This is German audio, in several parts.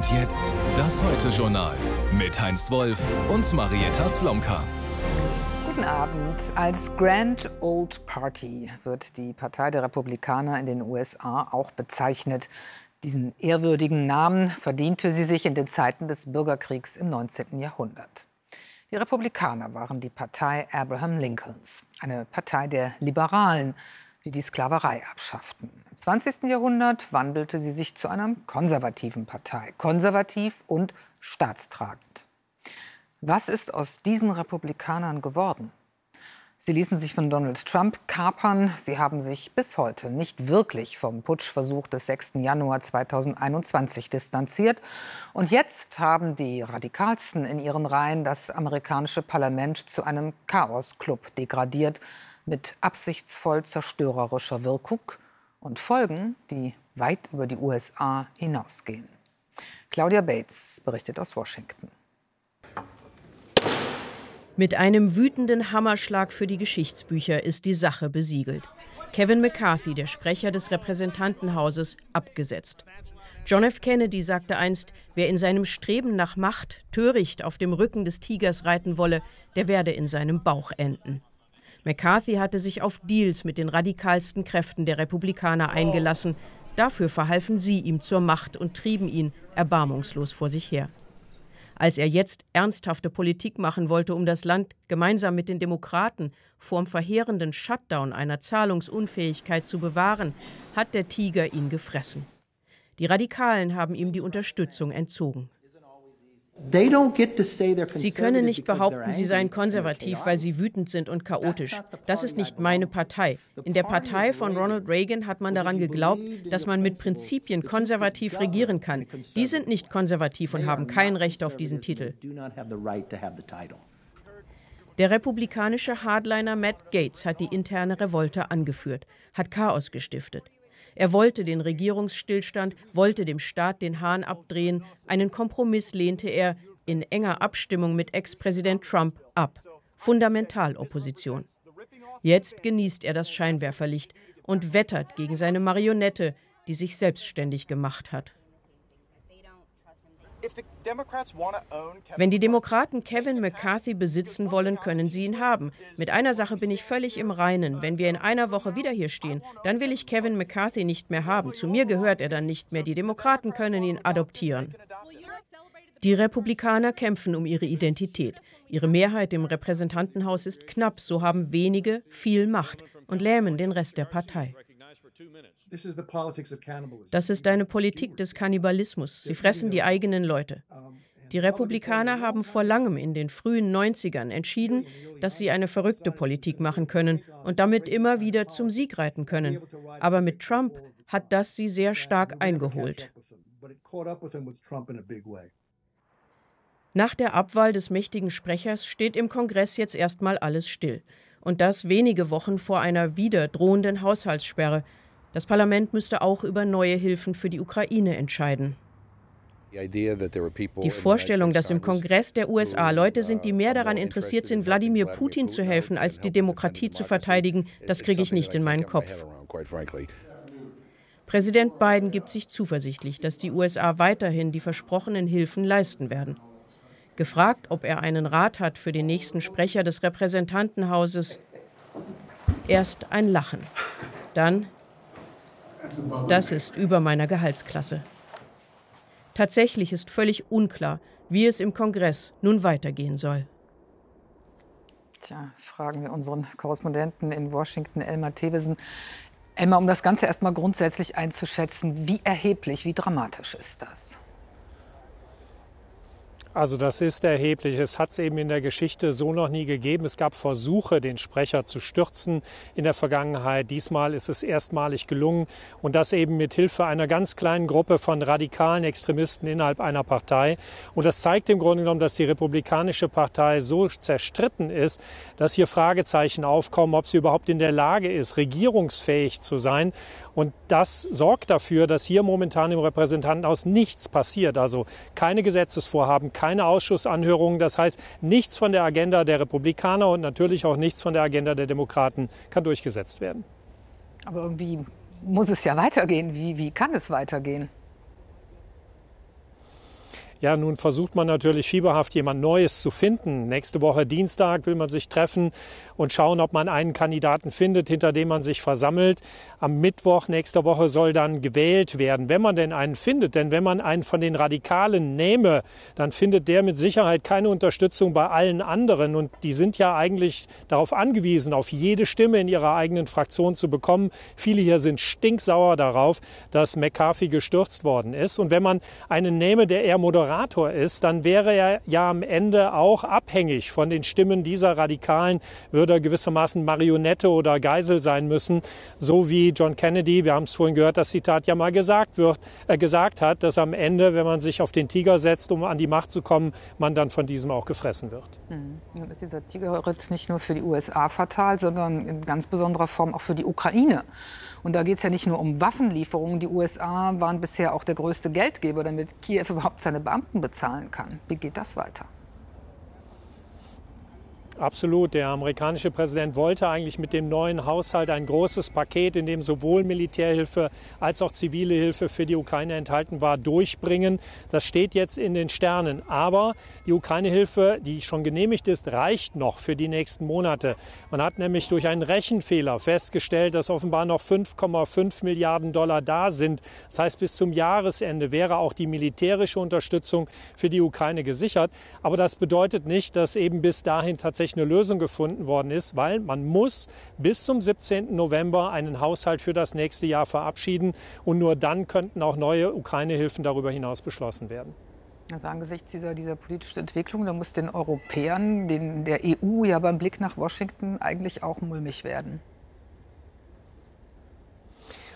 Und jetzt das Heute-Journal mit Heinz Wolf und Marietta Slomka. Guten Abend. Als Grand Old Party wird die Partei der Republikaner in den USA auch bezeichnet. Diesen ehrwürdigen Namen verdiente sie sich in den Zeiten des Bürgerkriegs im 19. Jahrhundert. Die Republikaner waren die Partei Abraham Lincolns, eine Partei der Liberalen, die die Sklaverei abschafften. Im 20. Jahrhundert wandelte sie sich zu einer konservativen Partei, konservativ und staatstragend. Was ist aus diesen Republikanern geworden? Sie ließen sich von Donald Trump kapern. Sie haben sich bis heute nicht wirklich vom Putschversuch des 6. Januar 2021 distanziert. Und jetzt haben die Radikalsten in ihren Reihen das amerikanische Parlament zu einem Chaosclub degradiert mit absichtsvoll zerstörerischer Wirkung und Folgen, die weit über die USA hinausgehen. Claudia Bates berichtet aus Washington. Mit einem wütenden Hammerschlag für die Geschichtsbücher ist die Sache besiegelt. Kevin McCarthy, der Sprecher des Repräsentantenhauses, abgesetzt. John F. Kennedy sagte einst, wer in seinem Streben nach Macht töricht auf dem Rücken des Tigers reiten wolle, der werde in seinem Bauch enden. McCarthy hatte sich auf Deals mit den radikalsten Kräften der Republikaner eingelassen. Dafür verhalfen sie ihm zur Macht und trieben ihn erbarmungslos vor sich her. Als er jetzt ernsthafte Politik machen wollte, um das Land gemeinsam mit den Demokraten vorm verheerenden Shutdown einer Zahlungsunfähigkeit zu bewahren, hat der Tiger ihn gefressen. Die Radikalen haben ihm die Unterstützung entzogen. Sie können nicht behaupten, sie seien konservativ, weil sie wütend sind und chaotisch. Das ist nicht meine Partei. In der Partei von Ronald Reagan hat man daran geglaubt, dass man mit Prinzipien konservativ regieren kann. Die sind nicht konservativ und haben kein Recht auf diesen Titel. Der republikanische Hardliner Matt Gates hat die interne Revolte angeführt, hat Chaos gestiftet. Er wollte den Regierungsstillstand, wollte dem Staat den Hahn abdrehen. Einen Kompromiss lehnte er in enger Abstimmung mit Ex-Präsident Trump ab. Fundamentalopposition. Jetzt genießt er das Scheinwerferlicht und wettert gegen seine Marionette, die sich selbstständig gemacht hat. Wenn die Demokraten Kevin McCarthy besitzen wollen, können sie ihn haben. Mit einer Sache bin ich völlig im Reinen. Wenn wir in einer Woche wieder hier stehen, dann will ich Kevin McCarthy nicht mehr haben. Zu mir gehört er dann nicht mehr. Die Demokraten können ihn adoptieren. Die Republikaner kämpfen um ihre Identität. Ihre Mehrheit im Repräsentantenhaus ist knapp, so haben wenige viel Macht und lähmen den Rest der Partei. Das ist eine Politik des Kannibalismus. Sie fressen die eigenen Leute. Die Republikaner haben vor langem in den frühen 90ern entschieden, dass sie eine verrückte Politik machen können und damit immer wieder zum Sieg reiten können. Aber mit Trump hat das sie sehr stark eingeholt. Nach der Abwahl des mächtigen Sprechers steht im Kongress jetzt erstmal alles still. Und das wenige Wochen vor einer wieder drohenden Haushaltssperre, das Parlament müsste auch über neue Hilfen für die Ukraine entscheiden. Die Vorstellung, dass im Kongress der USA Leute sind, die mehr daran interessiert sind, Wladimir Putin zu helfen, als die Demokratie zu verteidigen, das kriege ich nicht in meinen Kopf. Präsident Biden gibt sich zuversichtlich, dass die USA weiterhin die versprochenen Hilfen leisten werden. Gefragt, ob er einen Rat hat für den nächsten Sprecher des Repräsentantenhauses, erst ein Lachen. Dann das ist über meiner Gehaltsklasse. Tatsächlich ist völlig unklar, wie es im Kongress nun weitergehen soll. Tja, fragen wir unseren Korrespondenten in Washington, Elmar Thewesen. Elmar, um das Ganze erstmal grundsätzlich einzuschätzen, wie erheblich, wie dramatisch ist das? Also das ist erheblich. Es hat es eben in der Geschichte so noch nie gegeben. Es gab Versuche, den Sprecher zu stürzen in der Vergangenheit. Diesmal ist es erstmalig gelungen und das eben mit Hilfe einer ganz kleinen Gruppe von radikalen Extremisten innerhalb einer Partei. Und das zeigt im Grunde genommen, dass die Republikanische Partei so zerstritten ist, dass hier Fragezeichen aufkommen, ob sie überhaupt in der Lage ist, regierungsfähig zu sein. Und das sorgt dafür, dass hier momentan im Repräsentantenhaus nichts passiert. Also keine Gesetzesvorhaben, keine Ausschussanhörungen. Das heißt, nichts von der Agenda der Republikaner und natürlich auch nichts von der Agenda der Demokraten kann durchgesetzt werden. Aber irgendwie muss es ja weitergehen. Wie, wie kann es weitergehen? Ja, nun versucht man natürlich fieberhaft jemand Neues zu finden. Nächste Woche Dienstag will man sich treffen und schauen, ob man einen Kandidaten findet, hinter dem man sich versammelt. Am Mittwoch nächster Woche soll dann gewählt werden, wenn man denn einen findet. Denn wenn man einen von den Radikalen nehme, dann findet der mit Sicherheit keine Unterstützung bei allen anderen. Und die sind ja eigentlich darauf angewiesen, auf jede Stimme in ihrer eigenen Fraktion zu bekommen. Viele hier sind stinksauer darauf, dass McCarthy gestürzt worden ist. Und wenn man einen nehme, der eher Moderator ist, dann wäre er ja am Ende auch abhängig von den Stimmen dieser Radikalen, würde er gewissermaßen Marionette oder Geisel sein müssen, so wie John Kennedy, wir haben es vorhin gehört, das Zitat ja mal gesagt wird, äh, gesagt hat, dass am Ende, wenn man sich auf den Tiger setzt, um an die Macht zu kommen, man dann von diesem auch gefressen wird. Mhm. Nun ist dieser Tigerritt nicht nur für die USA fatal, sondern in ganz besonderer Form auch für die Ukraine. Und da geht es ja nicht nur um Waffenlieferungen. Die USA waren bisher auch der größte Geldgeber, damit Kiew überhaupt seine Beamten bezahlen kann. Wie geht das weiter? Absolut. Der amerikanische Präsident wollte eigentlich mit dem neuen Haushalt ein großes Paket, in dem sowohl Militärhilfe als auch zivile Hilfe für die Ukraine enthalten war, durchbringen. Das steht jetzt in den Sternen. Aber die Ukraine-Hilfe, die schon genehmigt ist, reicht noch für die nächsten Monate. Man hat nämlich durch einen Rechenfehler festgestellt, dass offenbar noch 5,5 Milliarden Dollar da sind. Das heißt, bis zum Jahresende wäre auch die militärische Unterstützung für die Ukraine gesichert. Aber das bedeutet nicht, dass eben bis dahin tatsächlich endlich eine Lösung gefunden worden ist, weil man muss bis zum 17. November einen Haushalt für das nächste Jahr verabschieden und nur dann könnten auch neue Ukraine-Hilfen darüber hinaus beschlossen werden. Also angesichts dieser, dieser politischen Entwicklung, da muss den Europäern, den, der EU ja beim Blick nach Washington eigentlich auch mulmig werden.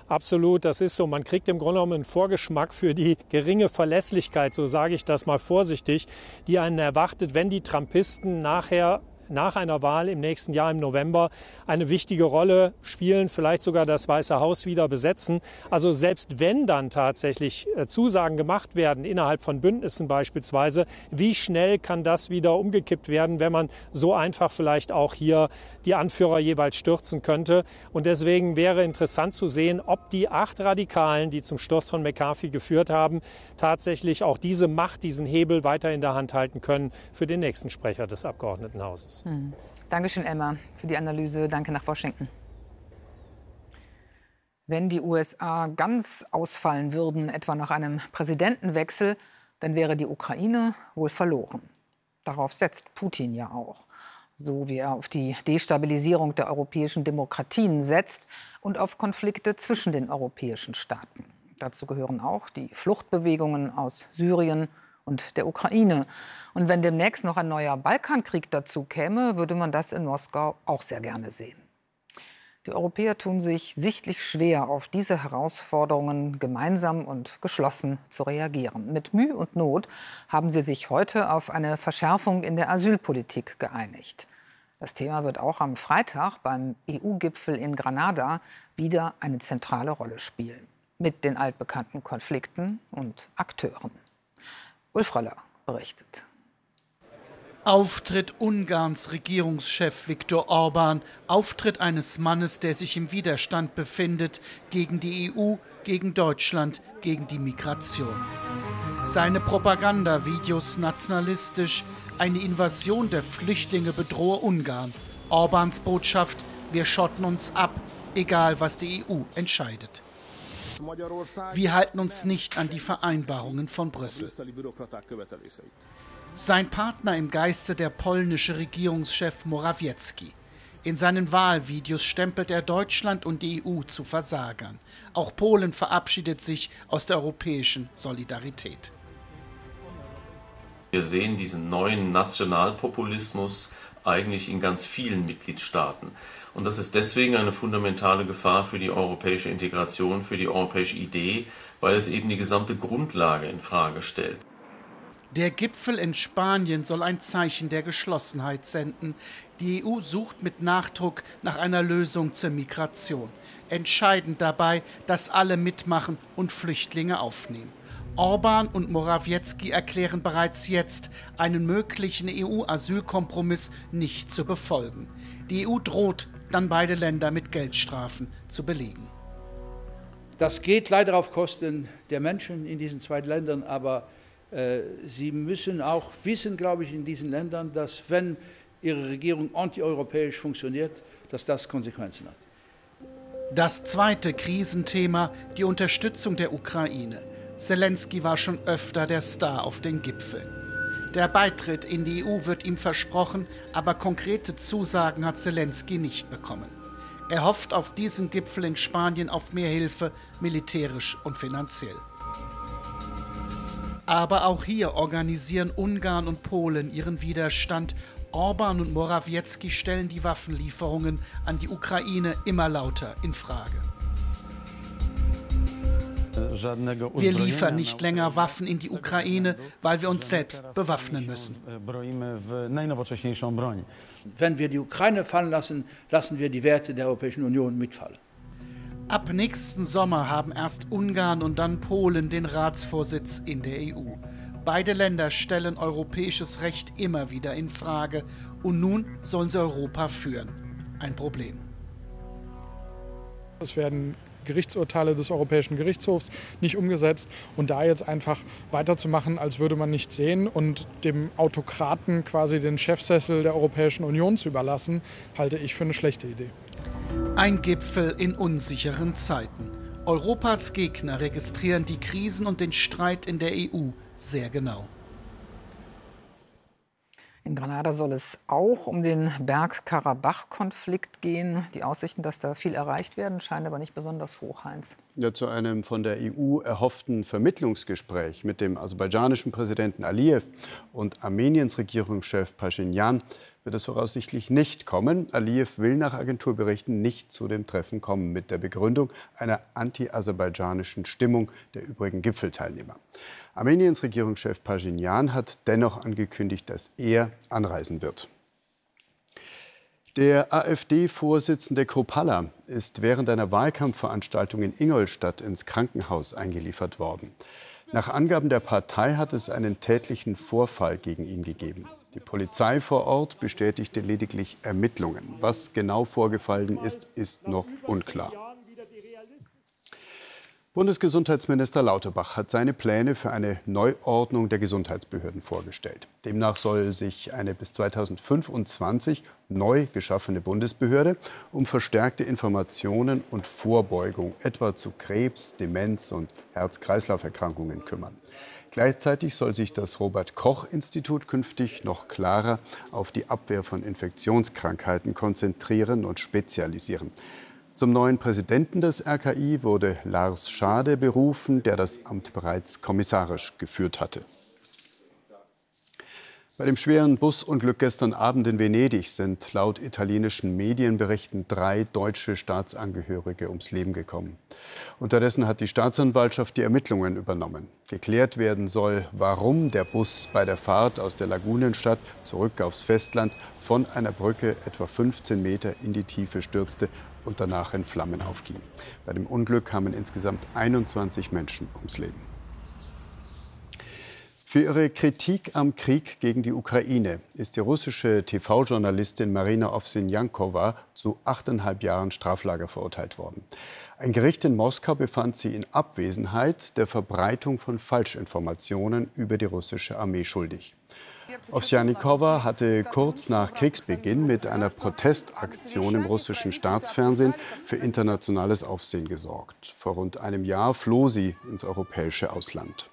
Absolut, das ist so. Man kriegt im Grunde genommen einen Vorgeschmack für die geringe Verlässlichkeit, so sage ich das mal vorsichtig, die einen erwartet, wenn die Trumpisten nachher nach einer Wahl im nächsten Jahr im November eine wichtige Rolle spielen, vielleicht sogar das Weiße Haus wieder besetzen. Also selbst wenn dann tatsächlich äh, Zusagen gemacht werden innerhalb von Bündnissen beispielsweise, wie schnell kann das wieder umgekippt werden, wenn man so einfach vielleicht auch hier die Anführer jeweils stürzen könnte. Und deswegen wäre interessant zu sehen, ob die acht Radikalen, die zum Sturz von McCarthy geführt haben, tatsächlich auch diese Macht, diesen Hebel weiter in der Hand halten können für den nächsten Sprecher des Abgeordnetenhauses. Schluss. Hm. Dankeschön, Emma, für die Analyse. Danke nach Washington. Wenn die USA ganz ausfallen würden, etwa nach einem Präsidentenwechsel, dann wäre die Ukraine wohl verloren. Darauf setzt Putin ja auch. So wie er auf die Destabilisierung der europäischen Demokratien setzt und auf Konflikte zwischen den europäischen Staaten. Dazu gehören auch die Fluchtbewegungen aus Syrien und der Ukraine. Und wenn demnächst noch ein neuer Balkankrieg dazu käme, würde man das in Moskau auch sehr gerne sehen. Die Europäer tun sich sichtlich schwer, auf diese Herausforderungen gemeinsam und geschlossen zu reagieren. Mit Mühe und Not haben sie sich heute auf eine Verschärfung in der Asylpolitik geeinigt. Das Thema wird auch am Freitag beim EU-Gipfel in Granada wieder eine zentrale Rolle spielen. Mit den altbekannten Konflikten und Akteuren. Ulf Röller berichtet. Auftritt Ungarns Regierungschef Viktor Orban, Auftritt eines Mannes, der sich im Widerstand befindet gegen die EU, gegen Deutschland, gegen die Migration. Seine Propagandavideos nationalistisch, eine Invasion der Flüchtlinge bedrohe Ungarn. Orbans Botschaft, wir schotten uns ab, egal was die EU entscheidet. Wir halten uns nicht an die Vereinbarungen von Brüssel. Sein Partner im Geiste der polnische Regierungschef Morawiecki. In seinen Wahlvideos stempelt er Deutschland und die EU zu Versagern. Auch Polen verabschiedet sich aus der europäischen Solidarität. Wir sehen diesen neuen Nationalpopulismus eigentlich in ganz vielen Mitgliedstaaten. Und das ist deswegen eine fundamentale Gefahr für die europäische Integration, für die europäische Idee, weil es eben die gesamte Grundlage in Frage stellt. Der Gipfel in Spanien soll ein Zeichen der Geschlossenheit senden. Die EU sucht mit Nachdruck nach einer Lösung zur Migration. Entscheidend dabei, dass alle mitmachen und Flüchtlinge aufnehmen. Orban und Morawiecki erklären bereits jetzt, einen möglichen EU-Asylkompromiss nicht zu befolgen. Die EU droht, dann beide Länder mit Geldstrafen zu belegen. Das geht leider auf Kosten der Menschen in diesen zwei Ländern, aber Äh, Sie müssen auch wissen, glaube ich, in diesen Ländern, dass wenn Ihre Regierung antieuropäisch funktioniert, dass das Konsequenzen hat. Das zweite Krisenthema, die Unterstützung der Ukraine. Zelensky war schon öfter der Star auf den Gipfeln. Der Beitritt in die EU wird ihm versprochen, aber konkrete Zusagen hat Zelensky nicht bekommen. Er hofft auf diesen Gipfel in Spanien auf mehr Hilfe, militärisch und finanziell. Aber auch hier organisieren Ungarn und Polen ihren Widerstand. Orban und Morawiecki stellen die Waffenlieferungen an die Ukraine immer lauter in Frage. Wir liefern nicht länger Waffen in die Ukraine, weil wir uns selbst bewaffnen müssen. Wenn wir die Ukraine fallen lassen, lassen wir die Werte der Europäischen Union mitfallen. Ab nächsten Sommer haben erst Ungarn und dann Polen den Ratsvorsitz in der EU. Beide Länder stellen europäisches Recht immer wieder in Frage und nun sollen sie Europa führen. Ein Problem. Es werden Gerichtsurteile des Europäischen Gerichtshofs nicht umgesetzt. Und da jetzt einfach weiterzumachen, als würde man nichts sehen und dem Autokraten quasi den Chefsessel der Europäischen Union zu überlassen, halte ich für eine schlechte Idee. Ein Gipfel in unsicheren Zeiten. Europas Gegner registrieren die Krisen und den Streit in der EU sehr genau. In Granada soll es auch um den Bergkarabach-Konflikt gehen. Die Aussichten, dass da viel erreicht werden, scheinen aber nicht besonders hoch, Heinz. Ja, zu einem von der EU erhofften Vermittlungsgespräch mit dem aserbaidschanischen Präsidenten Aliyev und Armeniens Regierungschef Pashinyan wird es voraussichtlich nicht kommen. Aliyev will nach Agenturberichten nicht zu dem Treffen kommen, mit der Begründung einer anti-aserbaidschanischen Stimmung der übrigen Gipfelteilnehmer. Armeniens Regierungschef Pashinyan hat dennoch angekündigt, dass er anreisen wird. Der AfD-Vorsitzende Kropalla ist während einer Wahlkampfveranstaltung in Ingolstadt ins Krankenhaus eingeliefert worden. Nach Angaben der Partei hat es einen tätlichen Vorfall gegen ihn gegeben. Die Polizei vor Ort bestätigte lediglich Ermittlungen. Was genau vorgefallen ist, ist noch unklar. Bundesgesundheitsminister Lauterbach hat seine Pläne für eine Neuordnung der Gesundheitsbehörden vorgestellt. Demnach soll sich eine bis 2025 neu geschaffene Bundesbehörde um verstärkte Informationen und Vorbeugung etwa zu Krebs, Demenz und Herz-Kreislauf-Erkrankungen kümmern. Gleichzeitig soll sich das Robert Koch Institut künftig noch klarer auf die Abwehr von Infektionskrankheiten konzentrieren und spezialisieren. Zum neuen Präsidenten des RKI wurde Lars Schade berufen, der das Amt bereits kommissarisch geführt hatte. Bei dem schweren Busunglück gestern Abend in Venedig sind laut italienischen Medienberichten drei deutsche Staatsangehörige ums Leben gekommen. Unterdessen hat die Staatsanwaltschaft die Ermittlungen übernommen. Geklärt werden soll, warum der Bus bei der Fahrt aus der Lagunenstadt zurück aufs Festland von einer Brücke etwa 15 Meter in die Tiefe stürzte und danach in Flammen aufging. Bei dem Unglück kamen insgesamt 21 Menschen ums Leben. Für ihre Kritik am Krieg gegen die Ukraine ist die russische TV-Journalistin Marina Ovsinjankova zu achteinhalb Jahren Straflager verurteilt worden. Ein Gericht in Moskau befand sie in Abwesenheit der Verbreitung von Falschinformationen über die russische Armee schuldig. Ovsjanikova hatte kurz nach Kriegsbeginn mit einer Protestaktion im russischen Staatsfernsehen für internationales Aufsehen gesorgt. Vor rund einem Jahr floh sie ins europäische Ausland.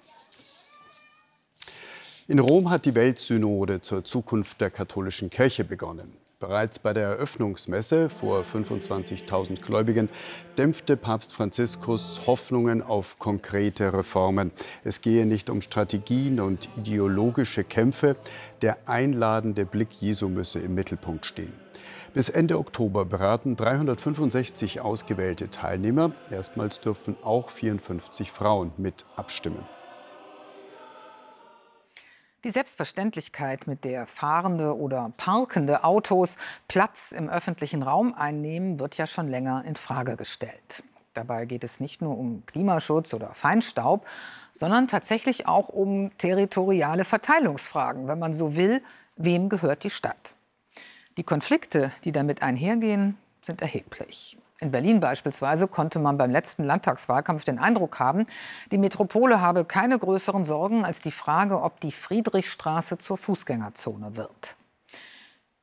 In Rom hat die Weltsynode zur Zukunft der katholischen Kirche begonnen. Bereits bei der Eröffnungsmesse vor 25.000 Gläubigen dämpfte Papst Franziskus Hoffnungen auf konkrete Reformen. Es gehe nicht um Strategien und ideologische Kämpfe. Der einladende Blick Jesu müsse im Mittelpunkt stehen. Bis Ende Oktober beraten 365 ausgewählte Teilnehmer. Erstmals dürfen auch 54 Frauen mit abstimmen. Die Selbstverständlichkeit, mit der fahrende oder parkende Autos Platz im öffentlichen Raum einnehmen, wird ja schon länger in Frage gestellt. Dabei geht es nicht nur um Klimaschutz oder Feinstaub, sondern tatsächlich auch um territoriale Verteilungsfragen. Wenn man so will, wem gehört die Stadt? Die Konflikte, die damit einhergehen, sind erheblich. In Berlin beispielsweise konnte man beim letzten Landtagswahlkampf den Eindruck haben, die Metropole habe keine größeren Sorgen als die Frage, ob die Friedrichstraße zur Fußgängerzone wird.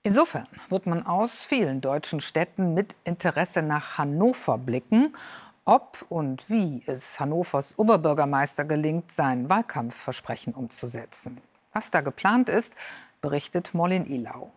Insofern wird man aus vielen deutschen Städten mit Interesse nach Hannover blicken, ob und wie es Hannovers Oberbürgermeister gelingt, sein Wahlkampfversprechen umzusetzen. Was da geplant ist, berichtet Mollin Ilau.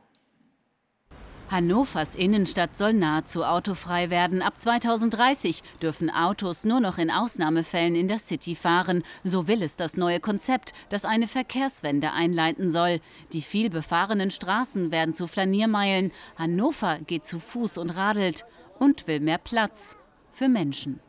Hannovers Innenstadt soll nahezu autofrei werden. Ab 2030 dürfen Autos nur noch in Ausnahmefällen in der City fahren. So will es das neue Konzept, das eine Verkehrswende einleiten soll. Die viel befahrenen Straßen werden zu Flaniermeilen. Hannover geht zu Fuß und radelt und will mehr Platz für Menschen.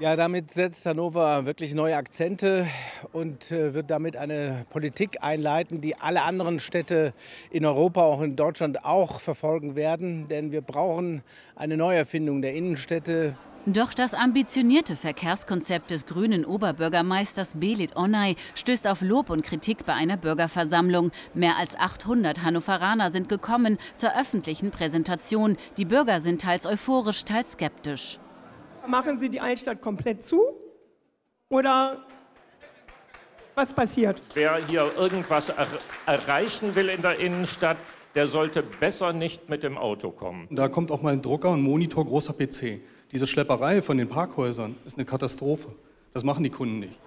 Ja, damit setzt Hannover wirklich neue Akzente und äh, wird damit eine Politik einleiten, die alle anderen Städte in Europa, auch in Deutschland auch verfolgen werden. Denn wir brauchen eine Neuerfindung der Innenstädte. Doch das ambitionierte Verkehrskonzept des grünen Oberbürgermeisters Belit Onay stößt auf Lob und Kritik bei einer Bürgerversammlung. Mehr als 800 Hannoveraner sind gekommen zur öffentlichen Präsentation. Die Bürger sind teils euphorisch, teils skeptisch machen Sie die Altstadt komplett zu oder was passiert? Wer hier irgendwas er erreichen will in der Innenstadt, der sollte besser nicht mit dem Auto kommen. Da kommt auch mal ein Drucker, ein Monitor, großer PC. Diese Schlepperei von den Parkhäusern ist eine Katastrophe. Das machen die Kunden nicht.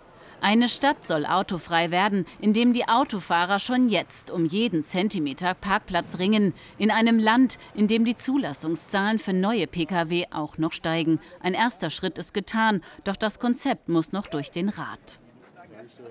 Eine Stadt soll autofrei werden, indem die Autofahrer schon jetzt um jeden Zentimeter Parkplatz ringen. In einem Land, in dem die Zulassungszahlen für neue Pkw auch noch steigen. Ein erster Schritt ist getan, doch das Konzept muss noch durch den Rat.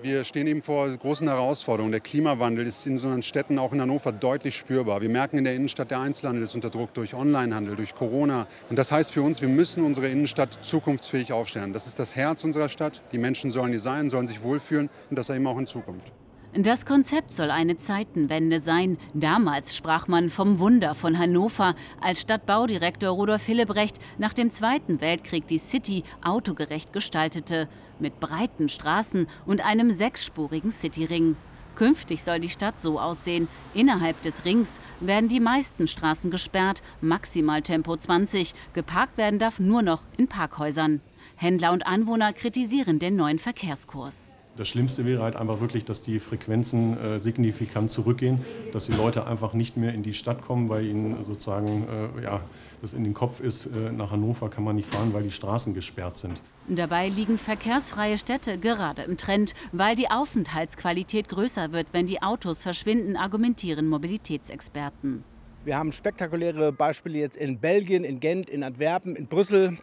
Wir stehen eben vor großen Herausforderungen. Der Klimawandel ist in unseren Städten, auch in Hannover, deutlich spürbar. Wir merken in der Innenstadt, der Einzelhandel ist unter Druck durch Onlinehandel, durch Corona. Und das heißt für uns, wir müssen unsere Innenstadt zukunftsfähig aufstellen. Das ist das Herz unserer Stadt. Die Menschen sollen hier sein, sollen sich wohlfühlen und das eben auch in Zukunft. Das Konzept soll eine Zeitenwende sein. Damals sprach man vom Wunder von Hannover, als Stadtbaudirektor Rudolf Hillebrecht nach dem Zweiten Weltkrieg die City autogerecht gestaltete mit breiten Straßen und einem sechsspurigen Cityring. Künftig soll die Stadt so aussehen. Innerhalb des Rings werden die meisten Straßen gesperrt, maximal Tempo 20. Geparkt werden darf nur noch in Parkhäusern. Händler und Anwohner kritisieren den neuen Verkehrskurs. Das Schlimmste wäre halt einfach wirklich, dass die Frequenzen äh, signifikant zurückgehen, dass die Leute einfach nicht mehr in die Stadt kommen, weil ihnen sozusagen äh, ja, das in den Kopf ist, äh, nach Hannover kann man nicht fahren, weil die Straßen gesperrt sind. Dabei liegen verkehrsfreie Städte gerade im Trend, weil die Aufenthaltsqualität größer wird, wenn die Autos verschwinden, argumentieren Mobilitätsexperten. Wir haben spektakuläre Beispiele jetzt in Belgien, in Gent, in Antwerpen, in Brüssel.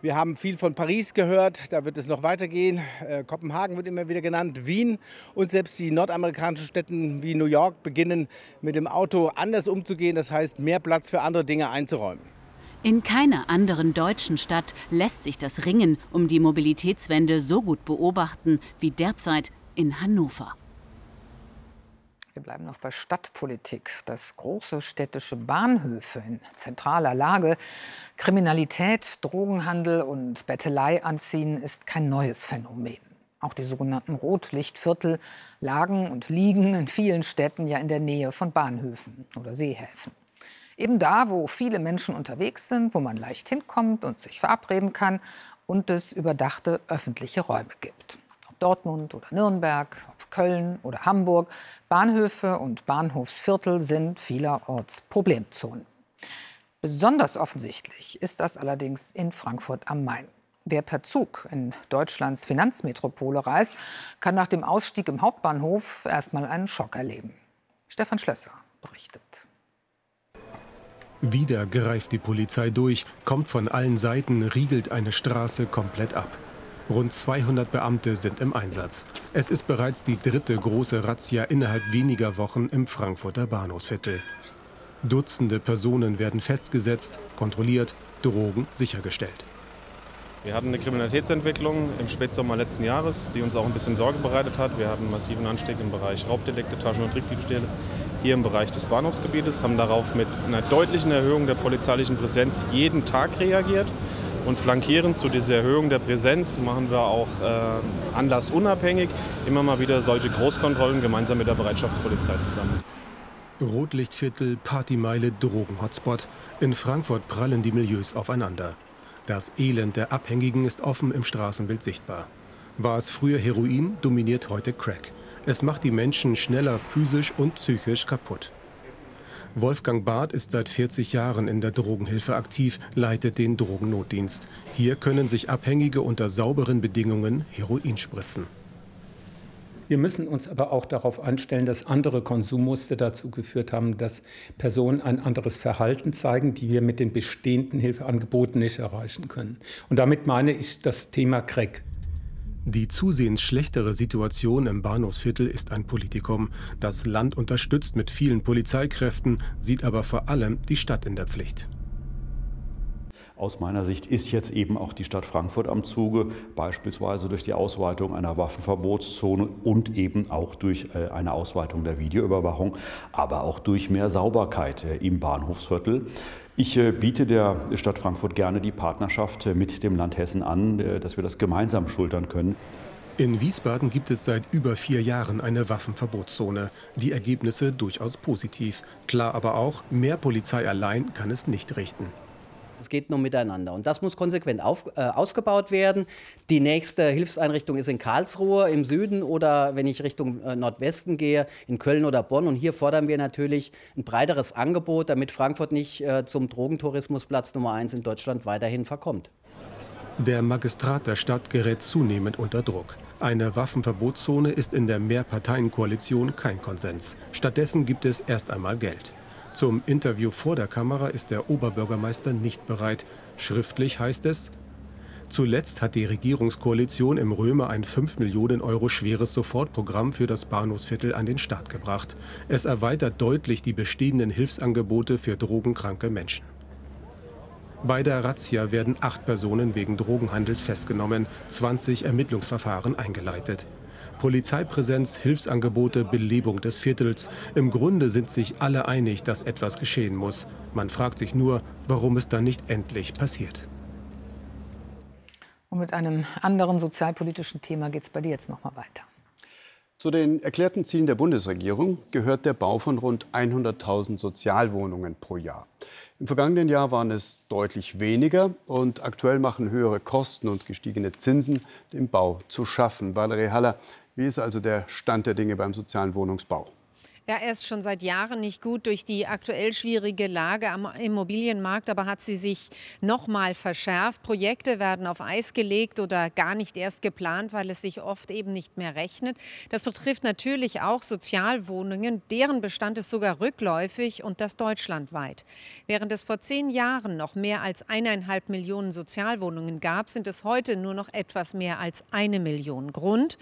Wir haben viel von Paris gehört, da wird es noch weitergehen. Äh, Kopenhagen wird immer wieder genannt, Wien und selbst die nordamerikanischen Städte wie New York beginnen mit dem Auto anders umzugehen, das heißt mehr Platz für andere Dinge einzuräumen. In keiner anderen deutschen Stadt lässt sich das Ringen um die Mobilitätswende so gut beobachten wie derzeit in Hannover. Wir bleiben noch bei Stadtpolitik. Dass große städtische Bahnhöfe in zentraler Lage Kriminalität, Drogenhandel und Bettelei anziehen, ist kein neues Phänomen. Auch die sogenannten Rotlichtviertel lagen und liegen in vielen Städten ja in der Nähe von Bahnhöfen oder Seehäfen. Eben da, wo viele Menschen unterwegs sind, wo man leicht hinkommt und sich verabreden kann und es überdachte öffentliche Räume gibt. Dortmund oder Nürnberg, ob Köln oder Hamburg, Bahnhöfe und Bahnhofsviertel sind vielerorts Problemzonen. Besonders offensichtlich ist das allerdings in Frankfurt am Main. Wer per Zug in Deutschlands Finanzmetropole reist, kann nach dem Ausstieg im Hauptbahnhof erstmal einen Schock erleben. Stefan Schlösser berichtet. Wieder greift die Polizei durch, kommt von allen Seiten, riegelt eine Straße komplett ab. Rund 200 Beamte sind im Einsatz. Es ist bereits die dritte große Razzia innerhalb weniger Wochen im Frankfurter Bahnhofsviertel. Dutzende Personen werden festgesetzt, kontrolliert, Drogen sichergestellt. Wir hatten eine Kriminalitätsentwicklung im Spätsommer letzten Jahres, die uns auch ein bisschen Sorge bereitet hat. Wir hatten einen massiven Anstieg im Bereich Raubdelikte, Taschen- und Trickdiebstähle hier im Bereich des Bahnhofsgebietes, haben darauf mit einer deutlichen Erhöhung der polizeilichen Präsenz jeden Tag reagiert. Und flankierend zu dieser Erhöhung der Präsenz machen wir auch äh, anlassunabhängig immer mal wieder solche Großkontrollen gemeinsam mit der Bereitschaftspolizei zusammen. Rotlichtviertel, Partymeile, Drogenhotspot. In Frankfurt prallen die Milieus aufeinander. Das Elend der Abhängigen ist offen im Straßenbild sichtbar. War es früher Heroin, dominiert heute Crack. Es macht die Menschen schneller physisch und psychisch kaputt. Wolfgang Barth ist seit 40 Jahren in der Drogenhilfe aktiv, leitet den Drogennotdienst. Hier können sich Abhängige unter sauberen Bedingungen Heroin spritzen. Wir müssen uns aber auch darauf einstellen, dass andere Konsummuster dazu geführt haben, dass Personen ein anderes Verhalten zeigen, die wir mit den bestehenden Hilfeangeboten nicht erreichen können. Und damit meine ich das Thema Crack. Die zusehends schlechtere Situation im Bahnhofsviertel ist ein Politikum. Das Land unterstützt mit vielen Polizeikräften, sieht aber vor allem die Stadt in der Pflicht. Aus meiner Sicht ist jetzt eben auch die Stadt Frankfurt am Zuge, beispielsweise durch die Ausweitung einer Waffenverbotszone und eben auch durch äh, eine Ausweitung der Videoüberwachung, aber auch durch mehr Sauberkeit äh, im Bahnhofsviertel. Ich äh, biete der Stadt Frankfurt gerne die Partnerschaft mit dem Land Hessen an, dass wir das gemeinsam schultern können. In Wiesbaden gibt es seit über vier Jahren eine Waffenverbotszone. Die Ergebnisse durchaus positiv. Klar aber auch, mehr Polizei allein kann es nicht richten. Es geht nur miteinander. Und das muss konsequent auf, äh, ausgebaut werden. Die nächste Hilfseinrichtung ist in Karlsruhe im Süden oder wenn ich Richtung äh, Nordwesten gehe, in Köln oder Bonn. Und hier fordern wir natürlich ein breiteres Angebot, damit Frankfurt nicht äh, zum Drogentourismusplatz Nummer eins in Deutschland weiterhin verkommt. Der Magistrat der Stadt gerät zunehmend unter Druck. Eine Waffenverbotszone ist in der Mehrparteienkoalition kein Konsens. Stattdessen gibt es erst einmal Geld. Zum Interview vor der Kamera ist der Oberbürgermeister nicht bereit. Schriftlich heißt es, Zuletzt hat die Regierungskoalition im Römer ein 5 Millionen Euro schweres Sofortprogramm für das Bahnhofsviertel an den Start gebracht. Es erweitert deutlich die bestehenden Hilfsangebote für drogenkranke Menschen. Bei der Razzia werden acht Personen wegen Drogenhandels festgenommen, 20 Ermittlungsverfahren eingeleitet. Polizeipräsenz, Hilfsangebote, Belebung des Viertels. Im Grunde sind sich alle einig, dass etwas geschehen muss. Man fragt sich nur, warum es dann nicht endlich passiert. Und mit einem anderen sozialpolitischen Thema geht es bei dir jetzt noch mal weiter. Zu den erklärten Zielen der Bundesregierung gehört der Bau von rund 100.000 Sozialwohnungen pro Jahr. Im vergangenen Jahr waren es deutlich weniger und aktuell machen höhere Kosten und gestiegene Zinsen dem Bau zu schaffen. Valerie Haller, wie ist also der Stand der Dinge beim sozialen Wohnungsbau? Ja, er ist schon seit Jahren nicht gut durch die aktuell schwierige Lage am Immobilienmarkt, aber hat sie sich noch mal verschärft. Projekte werden auf Eis gelegt oder gar nicht erst geplant, weil es sich oft eben nicht mehr rechnet. Das betrifft natürlich auch Sozialwohnungen. Deren Bestand ist sogar rückläufig und das deutschlandweit. Während es vor zehn Jahren noch mehr als eineinhalb Millionen Sozialwohnungen gab, sind es heute nur noch etwas mehr als eine Million. Grund?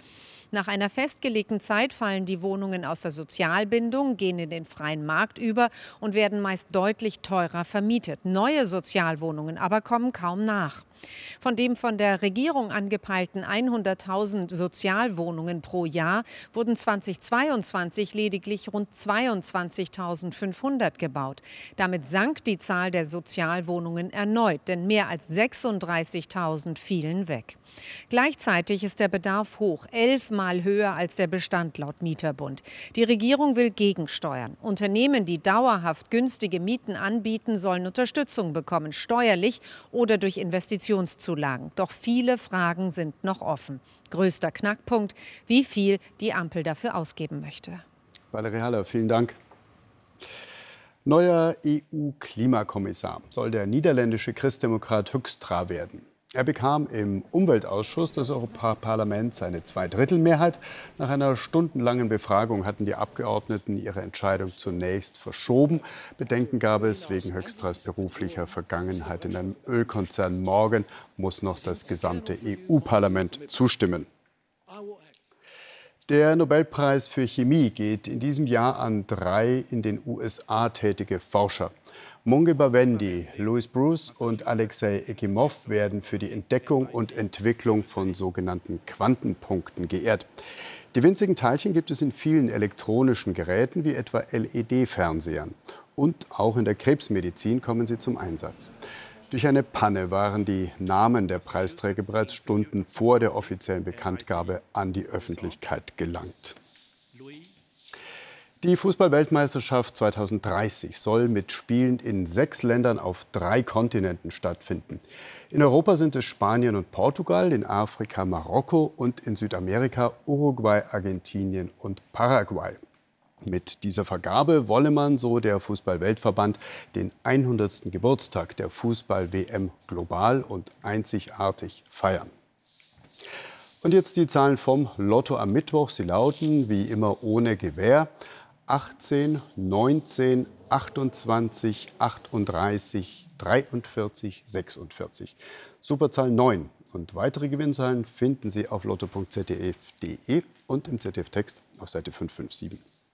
Nach einer festgelegten Zeit fallen die Wohnungen aus der Sozialbindung, gehen in den freien Markt über und werden meist deutlich teurer vermietet. Neue Sozialwohnungen aber kommen kaum nach. Von dem von der Regierung angepeilten 100.000 Sozialwohnungen pro Jahr wurden 2022 lediglich rund 22.500 gebaut. Damit sank die Zahl der Sozialwohnungen erneut, denn mehr als 36.000 fielen weg. Gleichzeitig ist der Bedarf hoch, elfmal höher als der Bestand laut Mieterbund. Die Regierung will gegensteuern. Unternehmen, die dauerhaft günstige Mieten anbieten, sollen Unterstützung bekommen, steuerlich oder durch Investitionszulagen. Doch viele Fragen sind noch offen. Größter Knackpunkt, wie viel die Ampel dafür ausgeben möchte. Valerie Haller, vielen Dank. Neuer EU-Klimakommissar soll der niederländische Christdemokrat Höchstra werden. Er bekam im Umweltausschuss des Europaparlaments eine Zweidrittelmehrheit. Nach einer stundenlangen Befragung hatten die Abgeordneten ihre Entscheidung zunächst verschoben. Bedenken gab es wegen Höchstras beruflicher Vergangenheit in einem Ölkonzern. Morgen muss noch das gesamte EU-Parlament zustimmen. Der Nobelpreis für Chemie geht in diesem Jahr an drei in den USA tätige Forscher. Munge Bawendi, Louis Bruce und Alexei Ekimov werden für die Entdeckung und Entwicklung von sogenannten Quantenpunkten geehrt. Die winzigen Teilchen gibt es in vielen elektronischen Geräten wie etwa LED-Fernsehern. Und auch in der Krebsmedizin kommen sie zum Einsatz. Durch eine Panne waren die Namen der Preisträger bereits Stunden vor der offiziellen Bekanntgabe an die Öffentlichkeit gelangt. Die Fußballweltmeisterschaft 2030 soll mit Spielen in sechs Ländern auf drei Kontinenten stattfinden. In Europa sind es Spanien und Portugal, in Afrika Marokko und in Südamerika Uruguay, Argentinien und Paraguay. Mit dieser Vergabe wolle man, so der Fußball-Weltverband, den 100. Geburtstag der Fußball-WM global und einzigartig feiern. Und jetzt die Zahlen vom Lotto am Mittwoch. Sie lauten wie immer ohne Gewähr 18, 19, 28, 38, 43, 46. Superzahl 9. Und weitere Gewinnzahlen finden Sie auf lotto.zdf.de und im ZDF-Text auf Seite 557.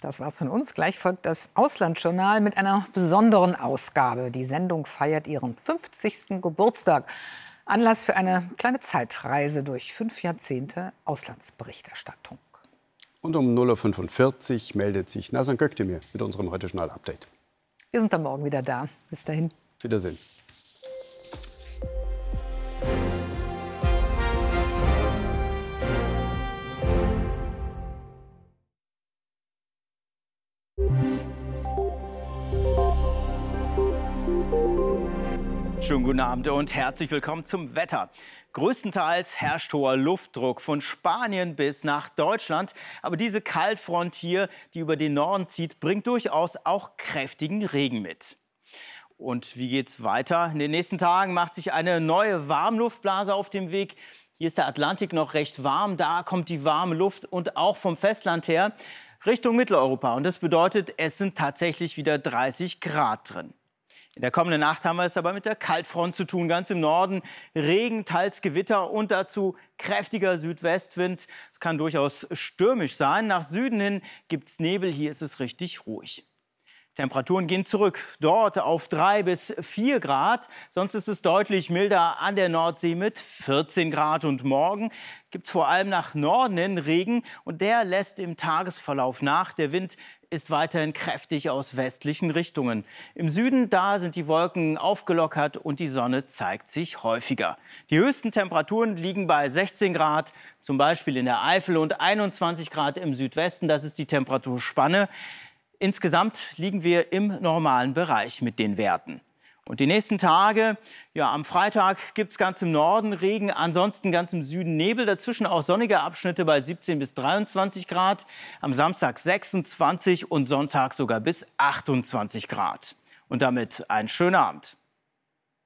Das war's von uns. Gleich folgt das Auslandsjournal mit einer besonderen Ausgabe. Die Sendung feiert ihren 50. Geburtstag. Anlass für eine kleine Zeitreise durch fünf Jahrzehnte Auslandsberichterstattung. Und um 0.45 Uhr meldet sich Nasan Göktemir mit unserem heute Journal-Update. Wir sind dann morgen wieder da. Bis dahin. Wiedersehen. Schönen guten Abend und herzlich willkommen zum Wetter. Größtenteils herrscht hoher Luftdruck von Spanien bis nach Deutschland. Aber diese Kaltfront hier, die über den Norden zieht, bringt durchaus auch kräftigen Regen mit. Und wie geht's weiter? In den nächsten Tagen macht sich eine neue Warmluftblase auf dem Weg. Hier ist der Atlantik noch recht warm. Da kommt die warme Luft und auch vom Festland her Richtung Mitteleuropa. Und das bedeutet, es sind tatsächlich wieder 30 Grad drin. In der kommenden Nacht haben wir es aber mit der Kaltfront zu tun, ganz im Norden. Regen, teils Gewitter und dazu kräftiger Südwestwind. Es kann durchaus stürmisch sein. Nach Süden hin gibt es Nebel, hier ist es richtig ruhig. Temperaturen gehen zurück, dort auf 3 bis 4 Grad. Sonst ist es deutlich milder an der Nordsee mit 14 Grad. Und morgen gibt es vor allem nach Norden hin Regen und der lässt im Tagesverlauf nach. Der Wind ist weiterhin kräftig aus westlichen Richtungen. Im Süden, da sind die Wolken aufgelockert und die Sonne zeigt sich häufiger. Die höchsten Temperaturen liegen bei 16 Grad, zum Beispiel in der Eifel und 21 Grad im Südwesten. Das ist die Temperaturspanne. Insgesamt liegen wir im normalen Bereich mit den Werten. Und die nächsten Tage, ja, am Freitag gibt es ganz im Norden Regen, ansonsten ganz im Süden Nebel, dazwischen auch sonnige Abschnitte bei 17 bis 23 Grad, am Samstag 26 und Sonntag sogar bis 28 Grad. Und damit einen schönen Abend.